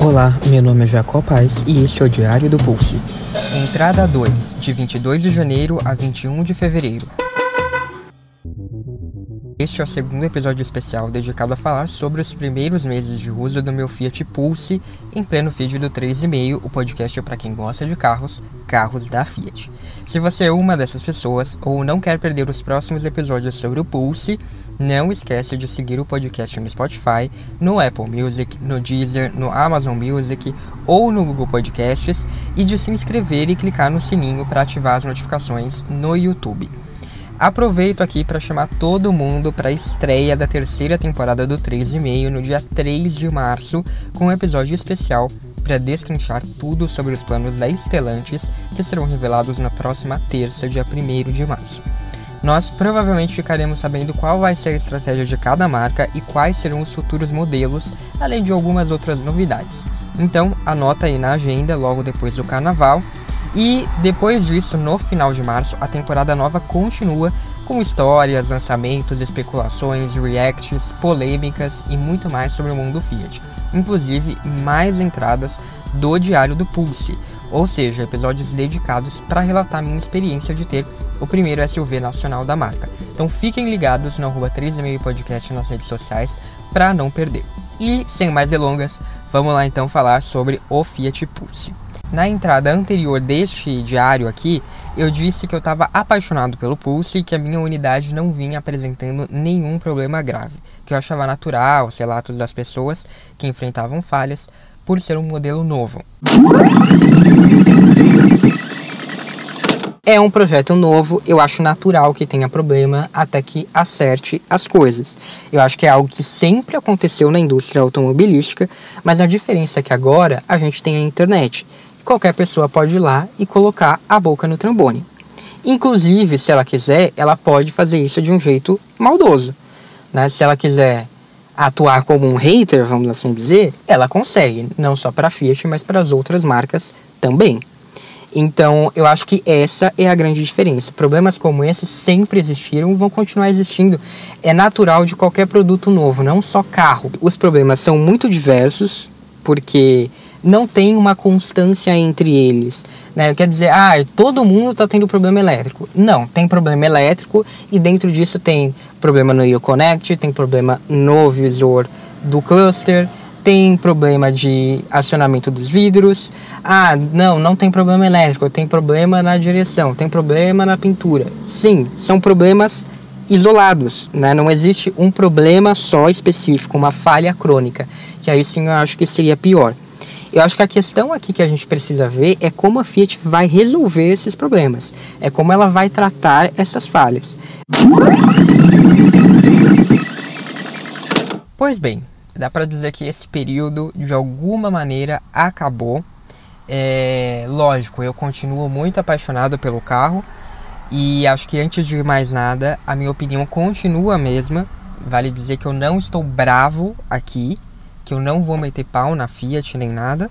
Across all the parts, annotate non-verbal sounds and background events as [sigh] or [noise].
Olá, meu nome é Jacó Paz e este é o Diário do Pulse. Entrada 2, de 22 de janeiro a 21 de fevereiro. Este é o segundo episódio especial dedicado a falar sobre os primeiros meses de uso do meu Fiat Pulse em pleno feed do 3,5, o podcast para quem gosta de carros, carros da Fiat. Se você é uma dessas pessoas ou não quer perder os próximos episódios sobre o Pulse, não esqueça de seguir o podcast no Spotify, no Apple Music, no Deezer, no Amazon Music ou no Google Podcasts e de se inscrever e clicar no sininho para ativar as notificações no YouTube. Aproveito aqui para chamar todo mundo para a estreia da terceira temporada do 3,5 no dia 3 de março, com um episódio especial para descanchar tudo sobre os planos da Estelantes que serão revelados na próxima terça, dia 1 de março. Nós provavelmente ficaremos sabendo qual vai ser a estratégia de cada marca e quais serão os futuros modelos, além de algumas outras novidades. Então, anota aí na agenda logo depois do carnaval e depois disso, no final de março, a temporada nova continua com histórias, lançamentos, especulações, reacts, polêmicas e muito mais sobre o mundo Fiat. Inclusive, mais entradas do Diário do Pulse, ou seja, episódios dedicados para relatar minha experiência de ter o primeiro SUV nacional da marca. Então fiquem ligados no arroba 3,5 podcast nas redes sociais para não perder. E sem mais delongas, vamos lá então falar sobre o Fiat Pulse. Na entrada anterior deste diário aqui, eu disse que eu estava apaixonado pelo Pulse e que a minha unidade não vinha apresentando nenhum problema grave, que eu achava natural os relatos das pessoas que enfrentavam falhas por ser um modelo novo. É um projeto novo, eu acho natural que tenha problema até que acerte as coisas. Eu acho que é algo que sempre aconteceu na indústria automobilística, mas a diferença é que agora a gente tem a internet qualquer pessoa pode ir lá e colocar a boca no trombone. Inclusive, se ela quiser, ela pode fazer isso de um jeito maldoso. Né? Se ela quiser atuar como um hater, vamos assim dizer, ela consegue, não só para a Fiat, mas para as outras marcas também. Então, eu acho que essa é a grande diferença. Problemas como esse sempre existiram e vão continuar existindo. É natural de qualquer produto novo, não só carro. Os problemas são muito diversos, porque não tem uma constância entre eles. Né? Quer dizer, ah, todo mundo está tendo problema elétrico. Não, tem problema elétrico e dentro disso tem problema no Uconnect, tem problema no visor do cluster, tem problema de acionamento dos vidros. Ah, não, não tem problema elétrico, tem problema na direção, tem problema na pintura. Sim, são problemas isolados, né? Não existe um problema só específico, uma falha crônica, que aí sim eu acho que seria pior. Eu acho que a questão aqui que a gente precisa ver é como a Fiat vai resolver esses problemas, é como ela vai tratar essas falhas. Pois bem, dá para dizer que esse período de alguma maneira acabou. É, lógico, eu continuo muito apaixonado pelo carro e acho que antes de mais nada, a minha opinião continua a mesma. Vale dizer que eu não estou bravo aqui, que eu não vou meter pau na Fiat nem nada.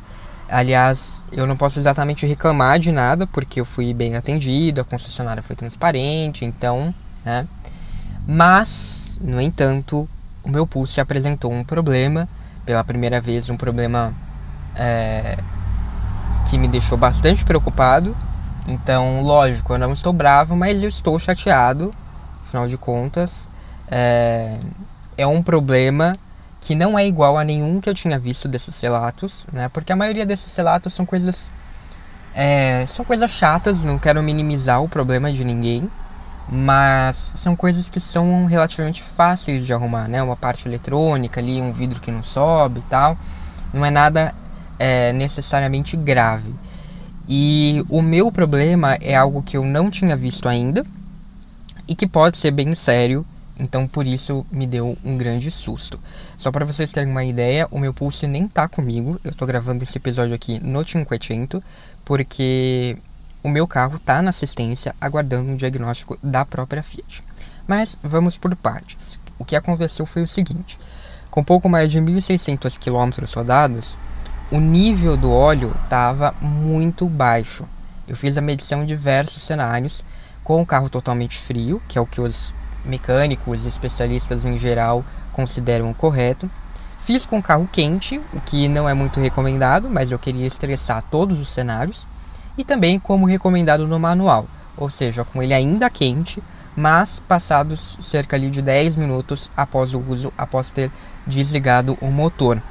Aliás, eu não posso exatamente reclamar de nada, porque eu fui bem atendido, a concessionária foi transparente, então, né? Mas, no entanto, o meu pulse apresentou um problema, pela primeira vez, um problema é, que me deixou bastante preocupado. Então, lógico, eu não estou bravo, mas eu estou chateado, afinal de contas. É, é um problema que não é igual a nenhum que eu tinha visto desses relatos, né? Porque a maioria desses relatos são coisas é, são coisas chatas, não quero minimizar o problema de ninguém, mas são coisas que são relativamente fáceis de arrumar, né? Uma parte eletrônica ali, um vidro que não sobe e tal, não é nada é, necessariamente grave. E o meu problema é algo que eu não tinha visto ainda e que pode ser bem sério então por isso me deu um grande susto. Só para vocês terem uma ideia, o meu pulse nem tá comigo. Eu tô gravando esse episódio aqui no 500 porque o meu carro tá na assistência aguardando um diagnóstico da própria Fiat. Mas vamos por partes. O que aconteceu foi o seguinte: com pouco mais de 1.600 km rodados, o nível do óleo estava muito baixo. Eu fiz a medição em diversos cenários, com o carro totalmente frio, que é o que os mecânicos e especialistas em geral consideram correto, Fiz com carro quente, o que não é muito recomendado, mas eu queria estressar todos os cenários. E também como recomendado no manual, ou seja, com ele ainda quente, mas passados cerca ali de 10 minutos após o uso, após ter desligado o motor.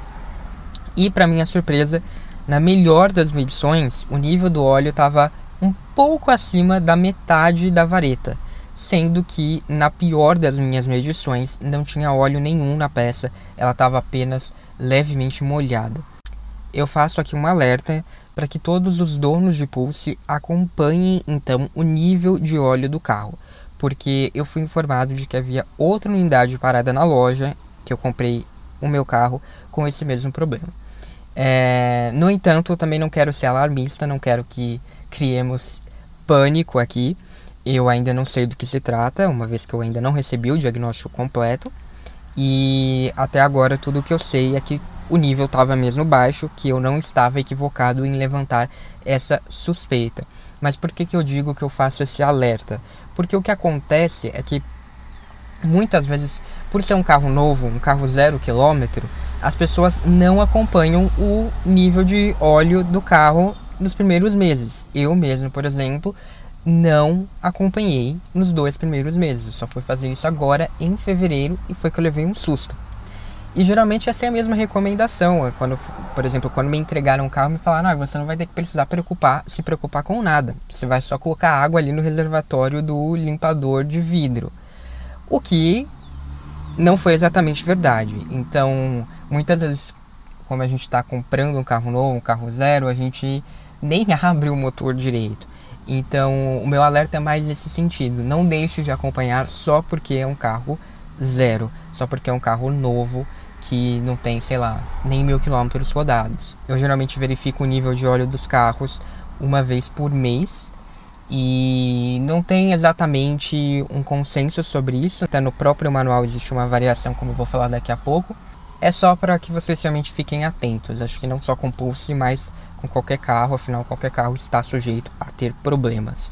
E para minha surpresa, na melhor das medições, o nível do óleo estava um pouco acima da metade da vareta, sendo que na pior das minhas medições não tinha óleo nenhum na peça, ela estava apenas levemente molhada. Eu faço aqui um alerta para que todos os donos de Pulse acompanhem então o nível de óleo do carro, porque eu fui informado de que havia outra unidade parada na loja que eu comprei o meu carro com esse mesmo problema. É, no entanto, eu também não quero ser alarmista, não quero que criemos pânico aqui. Eu ainda não sei do que se trata, uma vez que eu ainda não recebi o diagnóstico completo. E até agora tudo que eu sei é que o nível estava mesmo baixo, que eu não estava equivocado em levantar essa suspeita. Mas por que, que eu digo que eu faço esse alerta? Porque o que acontece é que muitas vezes, por ser um carro novo, um carro zero quilômetro, as pessoas não acompanham o nível de óleo do carro nos primeiros meses. Eu mesmo, por exemplo, não acompanhei nos dois primeiros meses. Eu só fui fazer isso agora em fevereiro e foi que eu levei um susto. E geralmente essa é a mesma recomendação. É quando, por exemplo, quando me entregaram um carro, me falaram: ah, você não vai ter que precisar preocupar, se preocupar com nada. Você vai só colocar água ali no reservatório do limpador de vidro. O que não foi exatamente verdade. Então, muitas vezes, como a gente está comprando um carro novo, um carro zero, a gente nem [laughs] abre o motor direito. Então, o meu alerta é mais nesse sentido. Não deixe de acompanhar só porque é um carro zero, só porque é um carro novo que não tem, sei lá, nem mil quilômetros rodados. Eu geralmente verifico o nível de óleo dos carros uma vez por mês e não tem exatamente um consenso sobre isso. Até no próprio manual existe uma variação, como eu vou falar daqui a pouco. É só para que vocês realmente fiquem atentos. Acho que não só com Pulse, mas com qualquer carro, afinal qualquer carro está sujeito a ter problemas.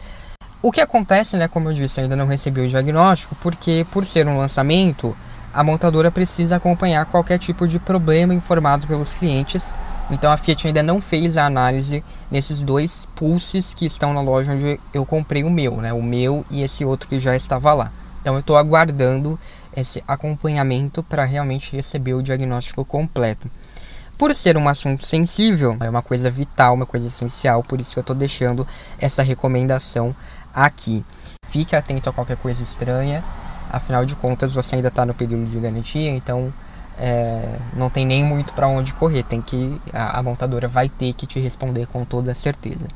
O que acontece, né, como eu disse, ainda não recebi o diagnóstico, porque por ser um lançamento, a montadora precisa acompanhar qualquer tipo de problema informado pelos clientes. Então a Fiat ainda não fez a análise nesses dois pulses que estão na loja onde eu comprei o meu, né, o meu e esse outro que já estava lá. Então eu estou aguardando esse acompanhamento para realmente receber o diagnóstico completo. Por ser um assunto sensível, é uma coisa vital, uma coisa essencial, por isso eu estou deixando essa recomendação aqui. Fique atento a qualquer coisa estranha, afinal de contas você ainda está no período de garantia, então é, não tem nem muito para onde correr, tem que a, a, montadora vai ter que te responder com toda certeza.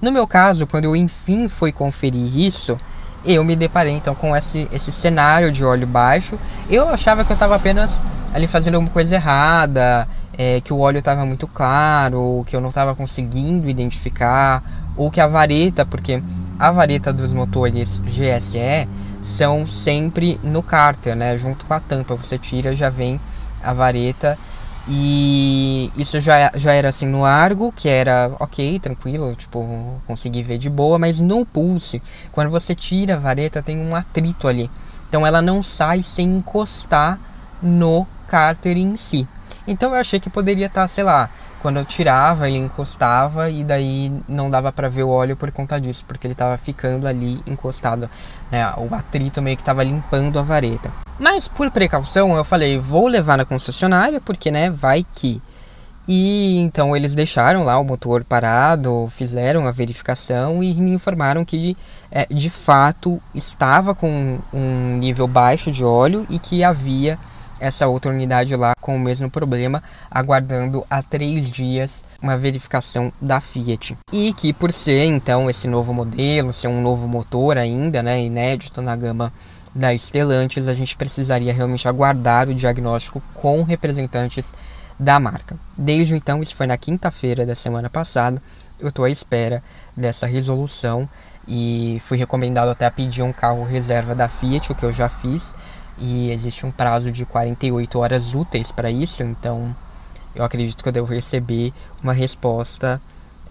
No meu caso, quando eu enfim fui conferir isso, eu me deparei então com esse, esse cenário de óleo baixo. Eu achava que eu estava apenas ali fazendo alguma coisa errada, é, que o óleo estava muito claro, que eu não estava conseguindo identificar, ou que a vareta, porque a vareta dos motores GSE são sempre no cárter, né? Junto com a tampa, você tira, já vem a vareta e isso já, já era assim no largo, que era ok, tranquilo, tipo, consegui ver de boa, mas no pulse, quando você tira a vareta, tem um atrito ali. Então ela não sai sem encostar no cárter em si. Então eu achei que poderia estar, tá, sei lá, quando eu tirava, ele encostava e daí não dava para ver o óleo por conta disso, porque ele estava ficando ali encostado, né? O atrito meio que estava limpando a vareta. Mas por precaução, eu falei, vou levar na concessionária, porque né, vai que. E então eles deixaram lá o motor parado, fizeram a verificação e me informaram que é, de fato estava com um nível baixo de óleo e que havia essa outra unidade lá com o mesmo problema, aguardando há três dias uma verificação da Fiat. E que por ser então esse novo modelo, ser um novo motor ainda, né, inédito na gama da Stellantis, a gente precisaria realmente aguardar o diagnóstico com representantes da marca. Desde então, isso foi na quinta-feira da semana passada, eu estou à espera dessa resolução e fui recomendado até pedir um carro reserva da Fiat, o que eu já fiz, e existe um prazo de 48 horas úteis para isso, então eu acredito que eu devo receber uma resposta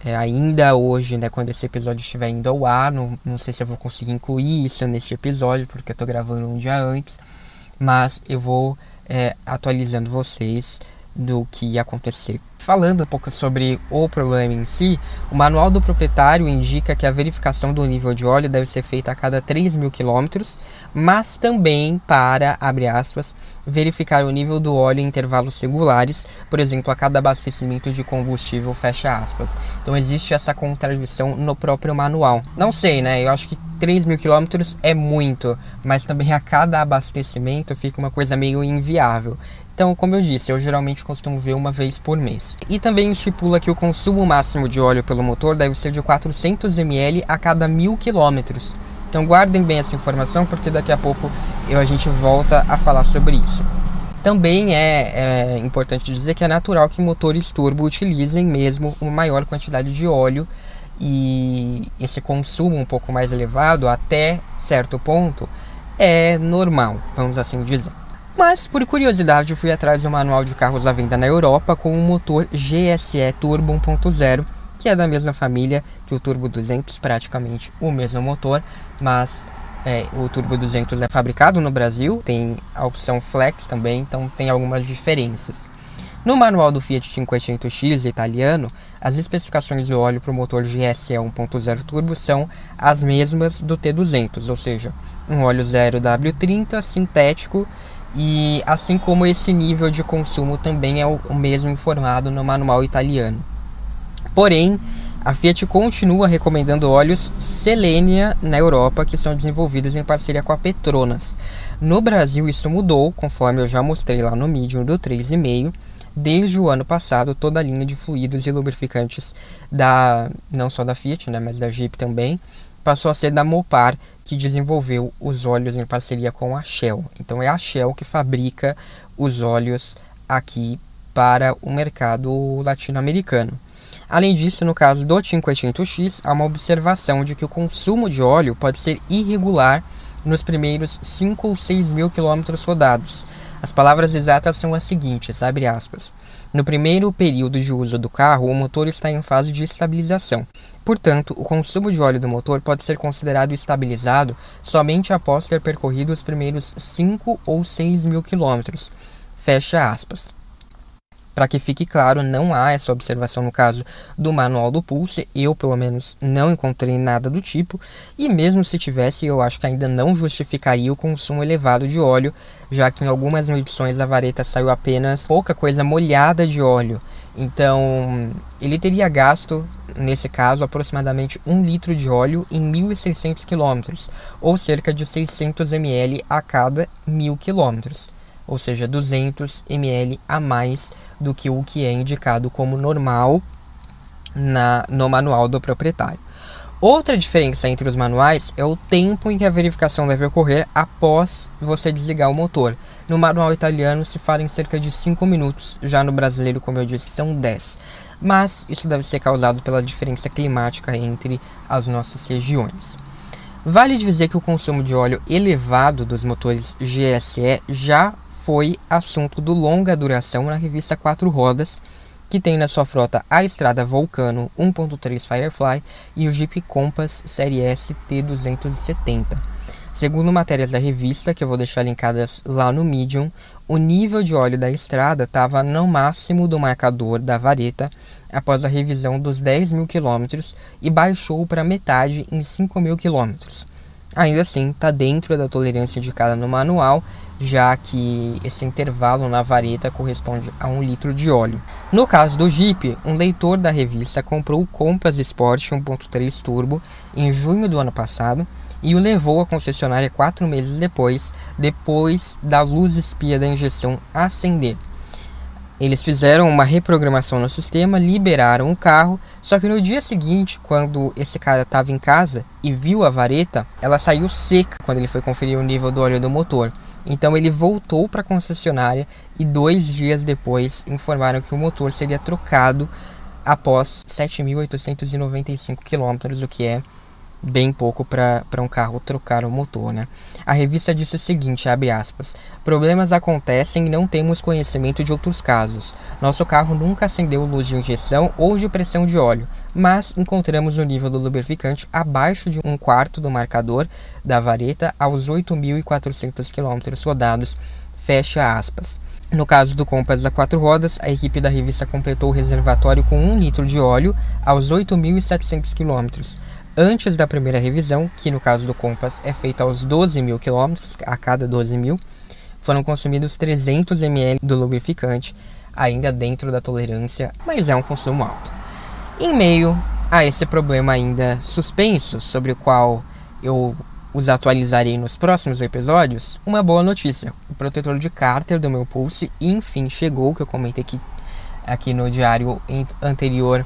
é, ainda hoje, né, quando esse episódio estiver indo ao ar. Não, não sei se eu vou conseguir incluir isso nesse episódio, porque eu estou gravando um dia antes, mas eu vou é, atualizando vocês do que ia acontecer. Falando um pouco sobre o problema em si, o manual do proprietário indica que a verificação do nível de óleo deve ser feita a cada 3 mil quilômetros, mas também para, abre aspas, verificar o nível do óleo em intervalos regulares, por exemplo, a cada abastecimento de combustível, fecha aspas. Então existe essa contradição no próprio manual. Não sei, né? Eu acho que 3 mil quilômetros é muito, mas também a cada abastecimento fica uma coisa meio inviável. Então, como eu disse, eu geralmente costumo ver uma vez por mês. E também estipula que o consumo máximo de óleo pelo motor deve ser de 400 ml a cada mil quilômetros. Então guardem bem essa informação porque daqui a pouco eu, a gente volta a falar sobre isso. Também é, é importante dizer que é natural que motores turbo utilizem mesmo uma maior quantidade de óleo e esse consumo um pouco mais elevado até certo ponto é normal, vamos assim dizer. Mas, por curiosidade, fui atrás do manual de carros à venda na Europa com um motor GSE Turbo 1.0, que é da mesma família que o Turbo 200, praticamente o mesmo motor, mas é, o Turbo 200 é fabricado no Brasil, tem a opção Flex também, então tem algumas diferenças. No manual do Fiat 500X italiano, as especificações do óleo para o motor GSE 1.0 turbo são as mesmas do T200, ou seja, um óleo 0W30 sintético e assim como esse nível de consumo também é o mesmo informado no manual italiano. Porém, a Fiat continua recomendando óleos Selenia na Europa que são desenvolvidos em parceria com a Petronas. No Brasil isso mudou, conforme eu já mostrei lá no Medium do 3,5. Desde o ano passado, toda a linha de fluidos e lubrificantes da não só da Fiat, né, mas da Jeep também, passou a ser da Mopar, que desenvolveu os óleos em parceria com a Shell. Então é a Shell que fabrica os óleos aqui para o mercado latino-americano. Além disso, no caso do 500X, há uma observação de que o consumo de óleo pode ser irregular nos primeiros 5 ou 6 mil quilômetros rodados. As palavras exatas são as seguintes, abre aspas. No primeiro período de uso do carro, o motor está em fase de estabilização. Portanto, o consumo de óleo do motor pode ser considerado estabilizado somente após ter percorrido os primeiros 5 ou 6 mil quilômetros. Fecha aspas. Para que fique claro, não há essa observação no caso do manual do Pulse, eu pelo menos não encontrei nada do tipo, e mesmo se tivesse, eu acho que ainda não justificaria o consumo elevado de óleo, já que em algumas medições a vareta saiu apenas pouca coisa molhada de óleo. Então, ele teria gasto, nesse caso, aproximadamente 1 litro de óleo em 1.600 km, ou cerca de 600 ml a cada 1.000 km ou seja, 200 ml a mais do que o que é indicado como normal na, no manual do proprietário. Outra diferença entre os manuais é o tempo em que a verificação deve ocorrer após você desligar o motor. No manual italiano se fala em cerca de 5 minutos, já no brasileiro, como eu disse, são 10. Mas isso deve ser causado pela diferença climática entre as nossas regiões. Vale dizer que o consumo de óleo elevado dos motores GSE já foi assunto do longa duração na revista Quatro Rodas, que tem na sua frota a Estrada Volcano 1.3 Firefly e o Jeep Compass Série S T270. Segundo matérias da revista, que eu vou deixar linkadas lá no Medium, o nível de óleo da estrada estava no máximo do marcador da vareta após a revisão dos 10 mil quilômetros e baixou para metade em 5 mil quilômetros. Ainda assim, está dentro da tolerância indicada no manual já que esse intervalo na vareta corresponde a um litro de óleo. No caso do Jeep, um leitor da revista comprou o Compass Sport 1.3 Turbo em junho do ano passado e o levou à concessionária quatro meses depois, depois da luz espia da injeção acender. Eles fizeram uma reprogramação no sistema, liberaram o carro, só que no dia seguinte, quando esse cara estava em casa e viu a vareta, ela saiu seca quando ele foi conferir o nível do óleo do motor. Então ele voltou para a concessionária e dois dias depois informaram que o motor seria trocado após 7.895 quilômetros, o que é bem pouco para um carro trocar o motor, né? A revista disse o seguinte, abre aspas, problemas acontecem e não temos conhecimento de outros casos. Nosso carro nunca acendeu luz de injeção ou de pressão de óleo, mas encontramos o nível do lubrificante abaixo de um quarto do marcador da vareta aos 8.400 km rodados, fecha aspas. No caso do Compass a quatro rodas, a equipe da revista completou o reservatório com 1 litro de óleo aos 8.700 km. Antes da primeira revisão, que no caso do Compass é feita aos 12.000 km, a cada 12 mil, foram consumidos 300 ml do lubrificante, ainda dentro da tolerância, mas é um consumo alto. Em meio a esse problema ainda suspenso, sobre o qual eu os atualizarei nos próximos episódios, uma boa notícia. O protetor de cárter do meu Pulse enfim chegou, que eu comentei aqui, aqui no diário anterior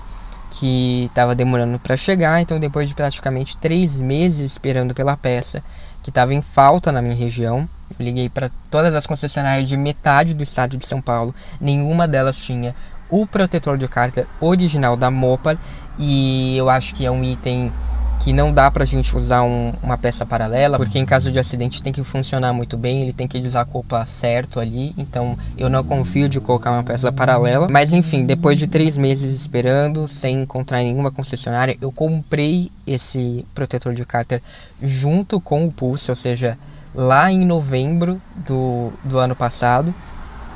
que estava demorando para chegar, então depois de praticamente três meses esperando pela peça que estava em falta na minha região, eu liguei para todas as concessionárias de metade do estado de São Paulo, nenhuma delas tinha o protetor de cárter original da Mopar e eu acho que é um item que não dá pra gente usar um, uma peça paralela, porque em caso de acidente tem que funcionar muito bem, ele tem que desacoplar certo ali, então eu não confio de colocar uma peça paralela. Mas enfim, depois de três meses esperando, sem encontrar nenhuma concessionária, eu comprei esse protetor de cárter junto com o Pulse, ou seja, lá em novembro do, do ano passado.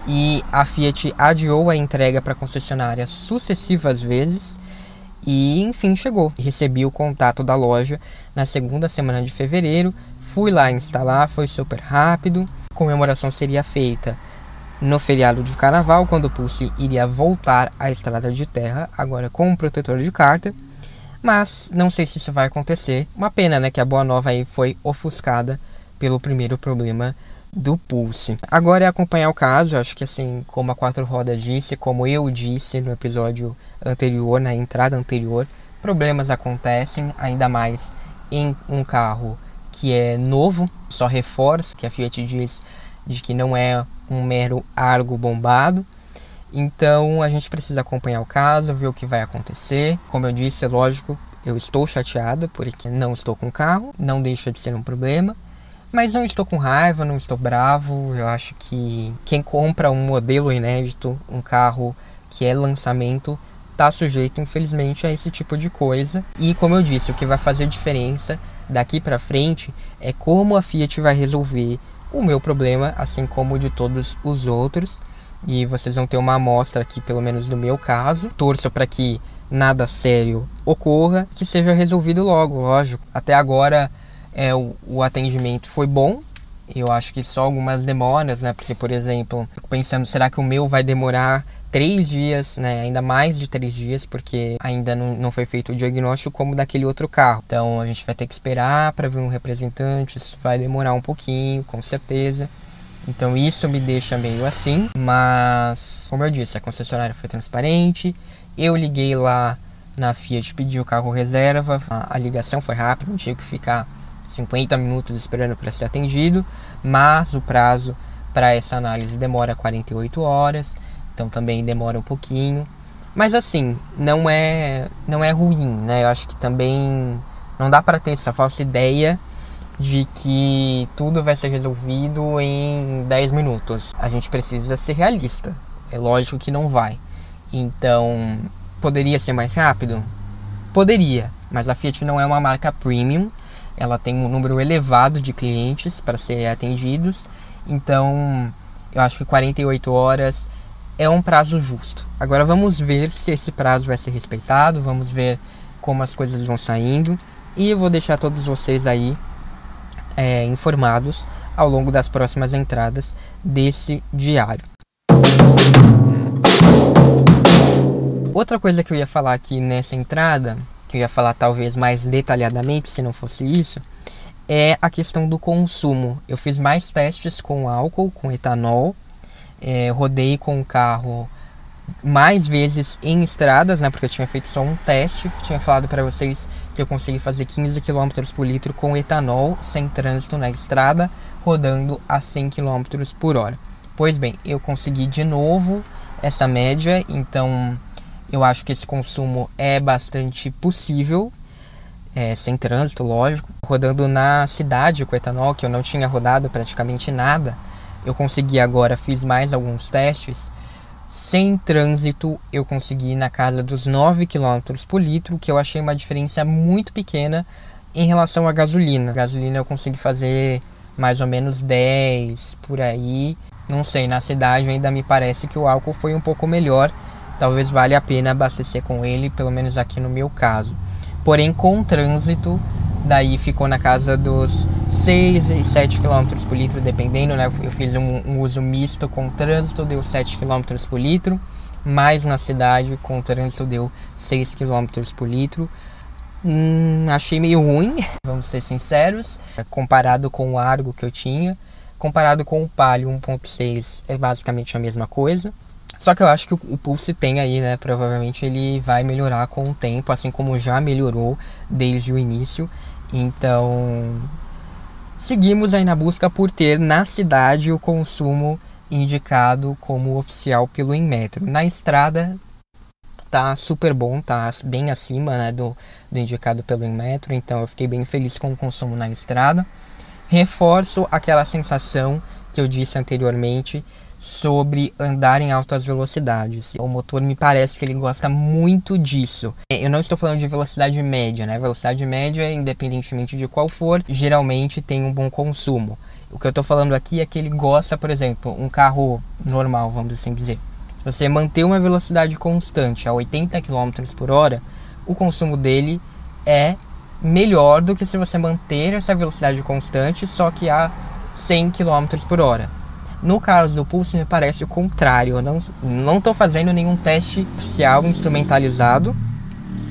E a Fiat adiou a entrega para concessionária sucessivas vezes e enfim chegou. Recebi o contato da loja na segunda semana de fevereiro. Fui lá instalar, foi super rápido. A comemoração seria feita no feriado de carnaval, quando o Pulse iria voltar à estrada de terra, agora com um protetor de carta. Mas não sei se isso vai acontecer. Uma pena, né, que a boa nova aí foi ofuscada pelo primeiro problema do Pulse. Agora é acompanhar o caso, acho que assim, como a Quatro Rodas disse, como eu disse no episódio anterior, na entrada anterior, problemas acontecem, ainda mais em um carro que é novo, só reforça que a Fiat diz de que não é um mero argo bombado. Então a gente precisa acompanhar o caso, ver o que vai acontecer. Como eu disse, é lógico, eu estou chateada porque não estou com carro, não deixa de ser um problema. Mas não estou com raiva, não estou bravo. Eu acho que quem compra um modelo inédito, um carro que é lançamento, está sujeito, infelizmente, a esse tipo de coisa. E como eu disse, o que vai fazer diferença daqui para frente é como a Fiat vai resolver o meu problema, assim como o de todos os outros. E vocês vão ter uma amostra aqui, pelo menos no meu caso. Torço para que nada sério ocorra, que seja resolvido logo, lógico. Até agora é, o, o atendimento foi bom. Eu acho que só algumas demoras, né? Porque, por exemplo, pensando, será que o meu vai demorar três dias, né? Ainda mais de três dias, porque ainda não, não foi feito o diagnóstico como daquele outro carro. Então a gente vai ter que esperar para ver um representante. Isso vai demorar um pouquinho, com certeza. Então isso me deixa meio assim, mas como eu disse, a concessionária foi transparente. Eu liguei lá na Fiat, pedi o carro reserva, a, a ligação foi rápida, não tinha que ficar 50 minutos esperando para ser atendido, mas o prazo para essa análise demora 48 horas, então também demora um pouquinho. Mas assim, não é não é ruim, né? Eu acho que também não dá para ter essa falsa ideia de que tudo vai ser resolvido em 10 minutos. A gente precisa ser realista. É lógico que não vai. Então, poderia ser mais rápido? Poderia, mas a Fiat não é uma marca premium ela tem um número elevado de clientes para serem atendidos, então eu acho que 48 horas é um prazo justo. Agora vamos ver se esse prazo vai ser respeitado, vamos ver como as coisas vão saindo e eu vou deixar todos vocês aí é, informados ao longo das próximas entradas desse diário. Outra coisa que eu ia falar aqui nessa entrada que eu ia falar talvez mais detalhadamente se não fosse isso, é a questão do consumo. Eu fiz mais testes com álcool, com etanol, é, rodei com o carro mais vezes em estradas, né? Porque eu tinha feito só um teste, tinha falado para vocês que eu consegui fazer 15 km por litro com etanol sem trânsito na estrada, rodando a 100 km por hora. Pois bem, eu consegui de novo essa média, então eu acho que esse consumo é bastante possível. é, sem trânsito, lógico, rodando na cidade com etanol, que eu não tinha rodado praticamente nada. Eu consegui agora, fiz mais alguns testes. Sem trânsito, eu consegui na casa dos 9 km por litro, que eu achei uma diferença muito pequena em relação à gasolina. A gasolina eu consegui fazer mais ou menos 10 por aí. Não sei, na cidade ainda me parece que o álcool foi um pouco melhor. Talvez valha a pena abastecer com ele, pelo menos aqui no meu caso. Porém, com o trânsito, daí ficou na casa dos 6 e 7 km por litro, dependendo, né? Eu fiz um, um uso misto com trânsito, deu 7 km por litro, mas na cidade, com trânsito, deu 6 km por litro. Hum, achei meio ruim, [laughs] vamos ser sinceros, comparado com o Argo que eu tinha. Comparado com o Palio 1.6 é basicamente a mesma coisa. Só que eu acho que o, Pulse tem aí, né? Provavelmente ele vai melhorar com o tempo, assim como já melhorou desde o início. Então, seguimos aí na busca por ter na cidade o consumo indicado como oficial pelo Inmetro. Na estrada tá super bom, tá bem acima né, do, do indicado pelo Inmetro, então eu fiquei bem feliz com o consumo na estrada. Reforço aquela sensação que eu disse anteriormente sobre andar em altas velocidades. O motor me parece que ele gosta muito disso. Eu não estou falando de velocidade média, né? Velocidade média, independentemente de qual for, geralmente tem um bom consumo. O que eu estou falando aqui é que ele gosta, por exemplo, um carro normal, vamos assim dizer. Se você manter uma velocidade constante a 80 km por hora, o consumo dele é melhor do que se você manter essa velocidade constante, só que a 100 km por hora. No caso do Pulse, me parece o contrário. Eu não estou fazendo nenhum teste oficial instrumentalizado,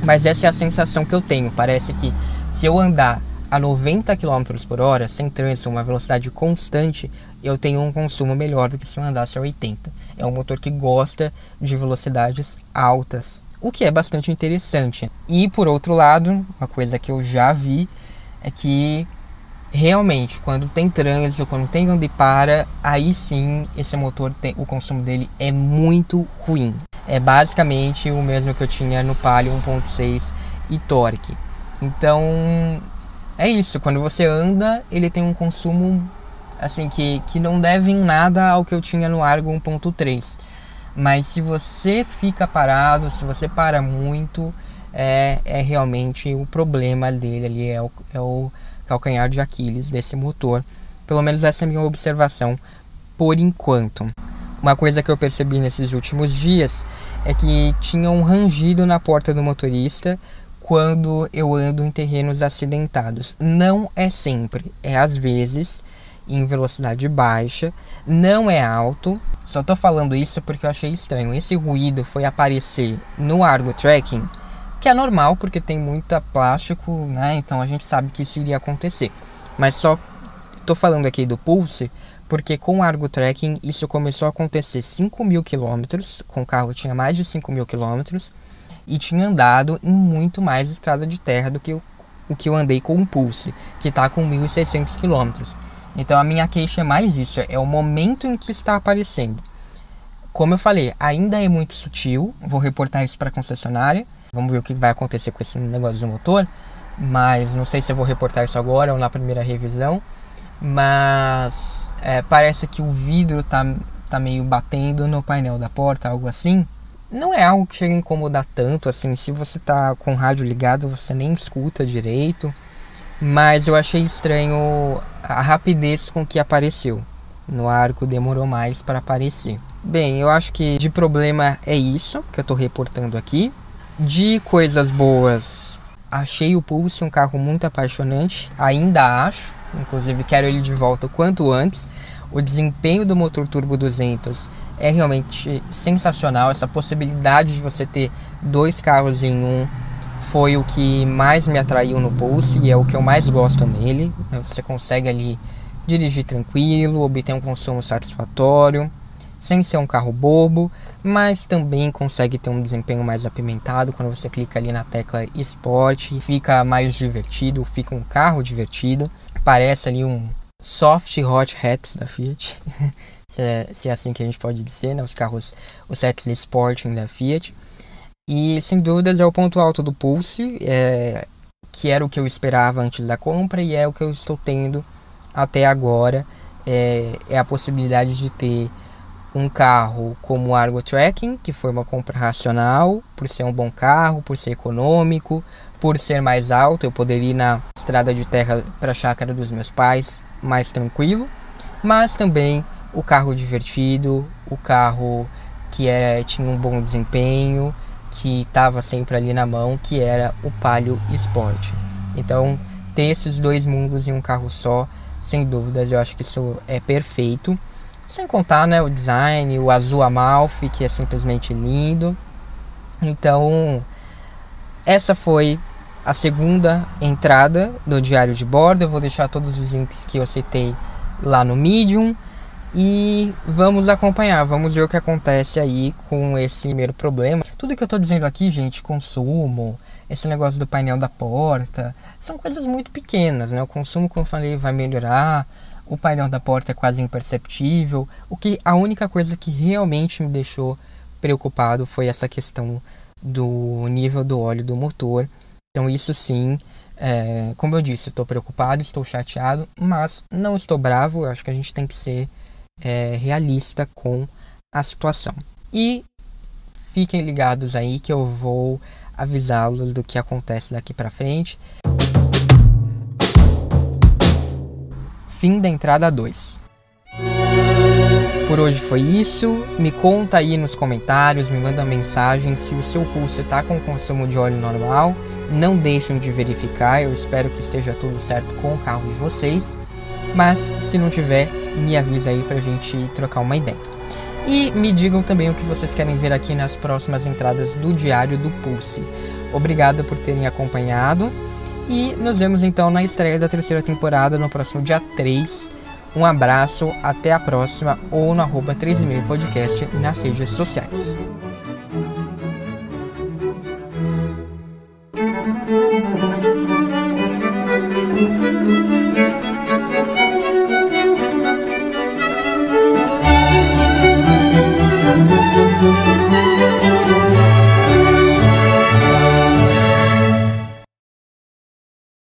mas essa é a sensação que eu tenho. Parece que se eu andar a 90 km por hora, sem trânsito, uma velocidade constante, eu tenho um consumo melhor do que se eu andasse a 80. É um motor que gosta de velocidades altas, o que é bastante interessante. E por outro lado, uma coisa que eu já vi é que realmente, quando tem trânsito, quando tem onde para, aí sim esse motor tem, o consumo dele é muito ruim. É basicamente o mesmo que eu tinha no Palio 1.6 e Torque. Então é isso, quando você anda, ele tem um consumo assim que, que não deve em nada ao que eu tinha no Argo 1.3. Mas se você fica parado, se você para muito, é, é realmente o problema dele ali, é o, é o calcanhar de Aquiles desse motor. Pelo menos essa é a minha observação por enquanto. Uma coisa que eu percebi nesses últimos dias é que tinha um rangido na porta do motorista quando eu ando em terrenos acidentados. Não é sempre, é às vezes em velocidade baixa, não é alto. Só tô falando isso porque eu achei estranho. Esse ruído foi aparecer no Argo Tracking que é normal porque tem muita plástico, né? Então a gente sabe que isso iria acontecer. Mas só tô falando aqui do Pulse porque com o Argo Tracking isso começou a acontecer 5 mil quilômetros, com o carro tinha mais de 5 mil quilômetros e tinha andado em muito mais estrada de terra do que o, o que eu andei com o Pulse, que está com 1.600 quilômetros. Então a minha queixa é mais isso, é o momento em que está aparecendo. Como eu falei, ainda é muito sutil, vou reportar isso para a concessionária, Vamos ver o que vai acontecer com esse negócio do motor. Mas não sei se eu vou reportar isso agora ou na primeira revisão. Mas é, parece que o vidro tá, tá meio batendo no painel da porta, algo assim. Não é algo que chega a incomodar tanto assim. Se você tá com o rádio ligado, você nem escuta direito. Mas eu achei estranho a rapidez com que apareceu. No arco demorou mais para aparecer. Bem, eu acho que de problema é isso que eu estou reportando aqui. De coisas boas, achei o Pulse um carro muito apaixonante, ainda acho, inclusive quero ele de volta o quanto antes. O desempenho do motor turbo 200 é realmente sensacional, essa possibilidade de você ter dois carros em um foi o que mais me atraiu no Pulse e é o que eu mais gosto nele. Você consegue ali dirigir tranquilo, obter um consumo satisfatório, sem ser um carro bobo, mas também consegue ter um desempenho mais apimentado quando você clica ali na tecla Sport, fica mais divertido, fica um carro divertido, parece ali um soft hot hats da Fiat, [laughs] se, é, se, é, assim que a gente pode dizer, né? os carros, os sets Sporting da Fiat. E sem dúvidas é o ponto alto do Pulse, é, que era o que eu esperava antes da compra e é o que eu estou tendo até agora. É, é a possibilidade de ter um carro como o Argo Tracking, que foi uma compra racional, por ser um bom carro, por ser econômico, por ser mais alto, eu poderia ir na estrada de terra para a chácara dos meus pais mais tranquilo, mas também o carro divertido, o carro que era, tinha um bom desempenho, que estava sempre ali na mão, que era o Palio Sport. Então, ter esses dois mundos em um carro só, sem dúvidas, eu acho que isso é perfeito. Sem contar né, o design, o azul Amalfi, que é simplesmente lindo. Então, essa foi a segunda entrada do diário de bordo. Eu vou deixar todos os links que eu citei lá no Medium. E vamos acompanhar, vamos ver o que acontece aí com esse primeiro problema. Tudo que eu estou dizendo aqui, gente, consumo, esse negócio do painel da porta, são coisas muito pequenas, né? O consumo, como eu falei, vai melhorar, o painel da porta é quase imperceptível. O que a única coisa que realmente me deixou preocupado foi essa questão do nível do óleo do motor. Então isso sim, é, como eu disse, estou preocupado, estou chateado, mas não estou bravo. Acho que a gente tem que ser é, realista com a situação. E fiquem ligados aí que eu vou avisá-los do que acontece daqui para frente. Fim da entrada 2. Por hoje foi isso. Me conta aí nos comentários, me manda mensagem se o seu pulso está com consumo de óleo normal. Não deixem de verificar, eu espero que esteja tudo certo com o carro de vocês. Mas se não tiver, me avisa aí pra gente trocar uma ideia. E me digam também o que vocês querem ver aqui nas próximas entradas do Diário do Pulse. Obrigado por terem acompanhado e nos vemos então na estreia da terceira temporada no próximo dia 3. Um abraço, até a próxima ou no arroba 3,5 podcast nas redes sociais.